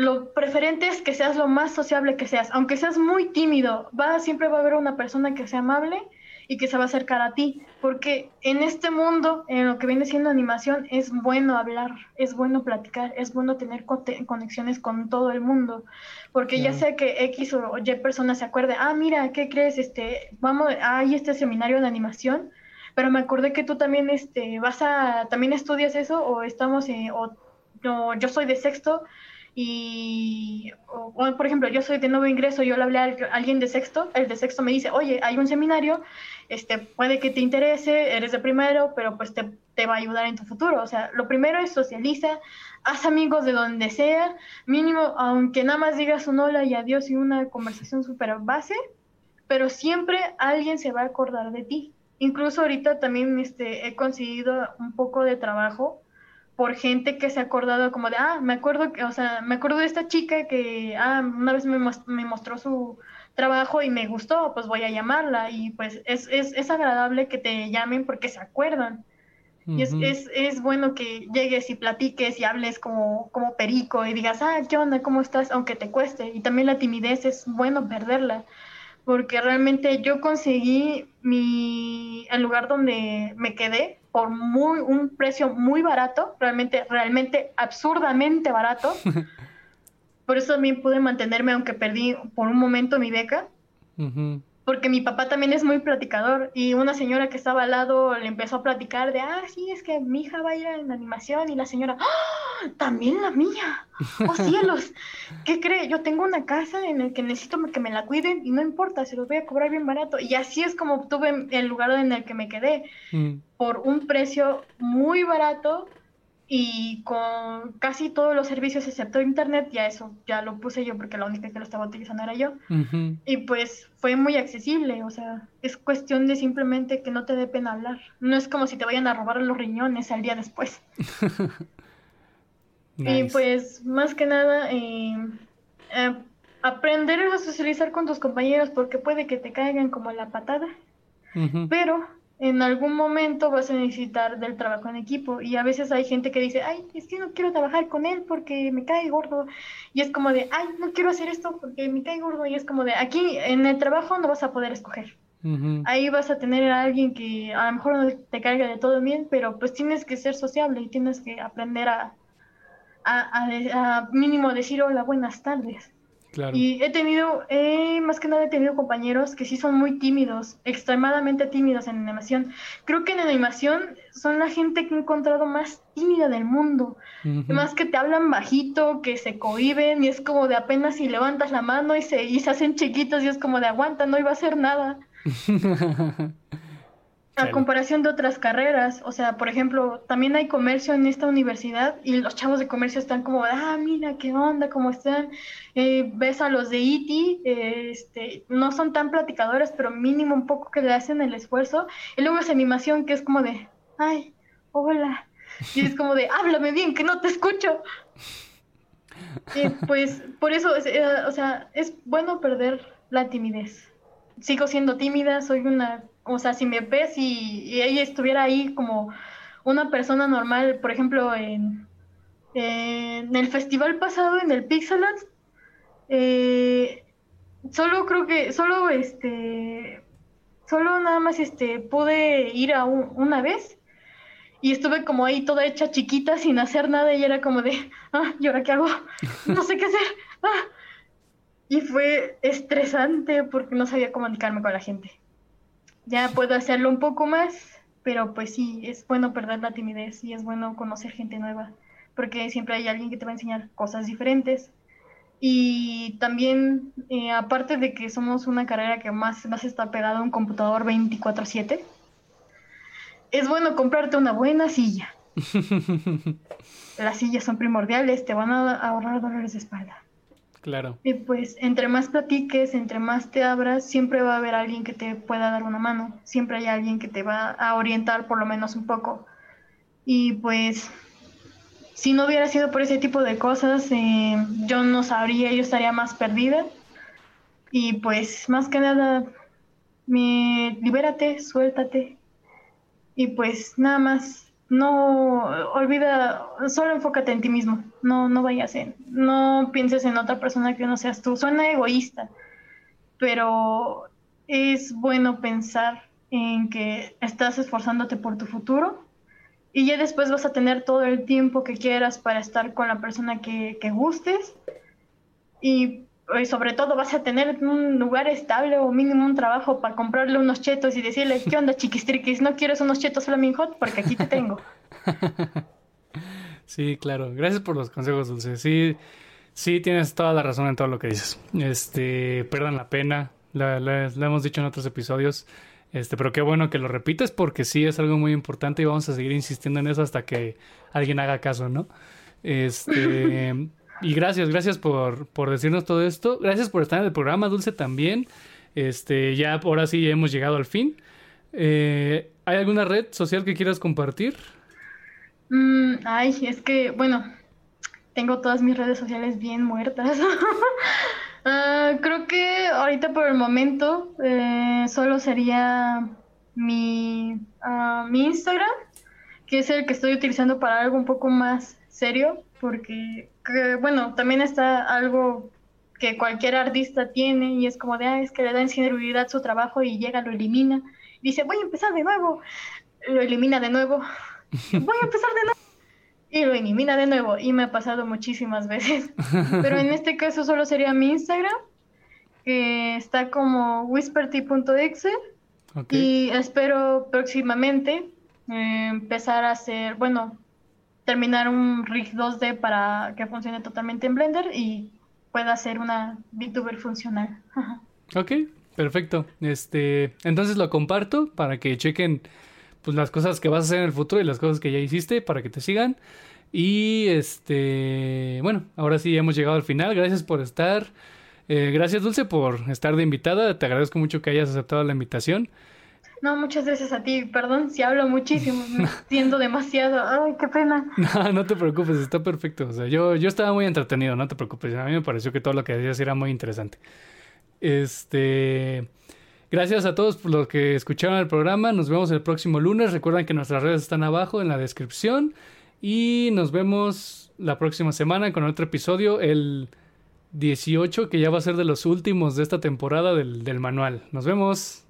lo preferente es que seas lo más sociable que seas, aunque seas muy tímido, va, siempre va a haber una persona que sea amable y que se va a acercar a ti, porque en este mundo, en lo que viene siendo animación, es bueno hablar, es bueno platicar, es bueno tener conexiones con todo el mundo, porque ya sea que X o Y persona se acuerde, ah, mira, ¿qué crees? Este, vamos, hay este seminario de animación, pero me acordé que tú también, este, vas a, también estudias eso, o estamos, o no, yo soy de sexto, y, por ejemplo, yo soy de nuevo ingreso, yo le hablé a alguien de sexto, el de sexto me dice, oye, hay un seminario, este, puede que te interese, eres de primero, pero pues te, te va a ayudar en tu futuro. O sea, lo primero es socializa, haz amigos de donde sea, mínimo, aunque nada más digas un hola y adiós y una conversación súper base, pero siempre alguien se va a acordar de ti. Incluso ahorita también este, he conseguido un poco de trabajo por gente que se ha acordado como de, ah, me acuerdo que, o sea, me acuerdo de esta chica que, ah, una vez me, me mostró su trabajo y me gustó, pues voy a llamarla y pues es, es, es agradable que te llamen porque se acuerdan. Y es, es, es, bueno que llegues y platiques y hables como, como perico y digas, ah, ¿qué onda? ¿Cómo estás? Aunque te cueste. Y también la timidez es bueno perderla, porque realmente yo conseguí mi, el lugar donde me quedé por muy, un precio muy barato, realmente, realmente absurdamente barato. <laughs> por eso también pude mantenerme, aunque perdí por un momento mi beca porque mi papá también es muy platicador y una señora que estaba al lado le empezó a platicar de, ah, sí, es que mi hija va a ir en animación y la señora, ¡Ah! también la mía, oh cielos, <laughs> ¿qué cree? Yo tengo una casa en la que necesito que me la cuiden y no importa, se los voy a cobrar bien barato. Y así es como obtuve el lugar en el que me quedé, mm. por un precio muy barato y con casi todos los servicios excepto internet, ya eso ya lo puse yo porque la única que lo estaba utilizando era yo. Y pues fue muy accesible, o sea, es cuestión de simplemente que no te dé pena hablar. No es como si te vayan a robar los riñones al día después. <laughs> Y pues más que nada, eh, eh, aprender a socializar con tus compañeros porque puede que te caigan como la patada. Pero en algún momento vas a necesitar del trabajo en equipo y a veces hay gente que dice, ay, es que no quiero trabajar con él porque me cae gordo y es como de, ay, no quiero hacer esto porque me cae gordo y es como de, aquí en el trabajo no vas a poder escoger. Ahí vas a tener a alguien que a lo mejor no te caiga de todo bien, pero pues tienes que ser sociable y tienes que aprender a, a, a mínimo decir hola, buenas tardes. Y he tenido, más que nada he tenido compañeros que sí son muy tímidos, extremadamente tímidos en animación. Creo que en animación son la gente que he encontrado más tímida del mundo. Más que te hablan bajito, que se cohiben y es como de apenas si levantas la mano y se, y se hacen chiquitos y es como de aguanta, no iba a hacer nada. <laughs> A comparación de otras carreras, o sea, por ejemplo, también hay comercio en esta universidad y los chavos de comercio están como, ah, mira, qué onda, cómo están. Eh, ves a los de IT, e este, no son tan platicadores, pero mínimo un poco que le hacen el esfuerzo. Y luego esa animación que es como de, ay, hola. Y es como de, háblame bien, que no te escucho. Pues por eso, eh, o sea, es bueno perder la timidez. Sigo siendo tímida, soy una o sea, si me ves y, ella estuviera ahí como una persona normal, por ejemplo, en, en el festival pasado, en el Pixeland, eh, solo creo que, solo este, solo nada más este, pude ir a una vez y estuve como ahí toda hecha chiquita sin hacer nada y era como de, <laughs> ah, ¿y ahora qué hago? <laughs> No sé qué hacer. Ah. Y fue estresante porque no sabía comunicarme con la gente ya puedo hacerlo un poco más, pero pues sí, es bueno perder la timidez y es bueno conocer gente nueva, porque siempre hay alguien que te va a enseñar cosas diferentes. Y también, eh, aparte de que somos una carrera que más, más está pegada a un computador 24/7, es bueno comprarte una buena silla. <laughs> Las sillas son primordiales, te van a ahorrar dolores de espalda. Claro. Y pues entre más platiques, entre más te abras, siempre va a haber alguien que te pueda dar una mano, siempre hay alguien que te va a orientar por lo menos un poco. Y pues si no hubiera sido por ese tipo de cosas, eh, yo no sabría, yo estaría más perdida. Y pues más que nada, me libérate, suéltate. Y pues nada más no olvida, solo enfócate en ti mismo, no, no vayas en, no pienses en otra persona que no seas tú, suena egoísta, pero es bueno pensar en que estás esforzándote por tu futuro y ya después vas a tener todo el tiempo que quieras para estar con la persona que, que gustes y y sobre todo vas a tener un lugar estable o mínimo un trabajo para comprarle unos chetos y decirle, ¿qué onda chiquistriquis? ¿No quieres unos chetos Flaming Hot? Porque aquí te tengo. <laughs> sí, claro. Gracias por los consejos, Dulce. Sí, sí, tienes toda la razón en todo lo que dices. Este, perdan la pena. La, hemos dicho en otros episodios. Este, pero qué bueno que lo repites porque sí es algo muy importante y vamos a seguir insistiendo en eso hasta que alguien haga caso, ¿no? Este, <laughs> Y gracias, gracias por, por decirnos todo esto. Gracias por estar en el programa, Dulce, también. Este, ya ahora sí hemos llegado al fin. Eh, ¿Hay alguna red social que quieras compartir? Mm, ay, es que, bueno, tengo todas mis redes sociales bien muertas. <laughs> Ah, creo que ahorita por el momento eh, solo sería mi, ah, mi Instagram, que es el que estoy utilizando para algo un poco más serio, porque, bueno, también está algo que cualquier artista tiene y es como de, ah, es que le da inseguridad su trabajo y llega, lo elimina. Dice, voy a empezar de nuevo. Lo elimina de nuevo. Voy a empezar de nuevo <laughs> y lo elimina de nuevo. Y me ha pasado muchísimas veces. <laughs> Pero en este caso solo sería mi Instagram, que está como whisperty.exe. Y espero próximamente eh, empezar a hacer, bueno, terminar un rig 2D para que funcione totalmente en Blender y pueda ser una VTuber funcional. <laughs> ok, perfecto. Este, entonces lo comparto para que chequen pues las cosas que vas a hacer en el futuro y las cosas que ya hiciste para que te sigan. Y este, bueno, ahora sí hemos llegado al final. Gracias por estar. Eh, gracias Dulce por estar de invitada. Te agradezco mucho que hayas aceptado la invitación. No, muchas gracias a ti. Perdón si hablo muchísimo, <laughs> siendo demasiado. Ay, qué pena. <laughs> No, no te preocupes, está perfecto. O sea, yo, yo estaba muy entretenido, no te preocupes. A mí me pareció que todo lo que decías era muy interesante. Este. Gracias a todos por los que escucharon el programa. Nos vemos el próximo lunes. Recuerden que nuestras redes están abajo en la descripción. Y nos vemos la próxima semana con otro episodio, el 18, que ya va a ser de los últimos de esta temporada del, del manual. Nos vemos.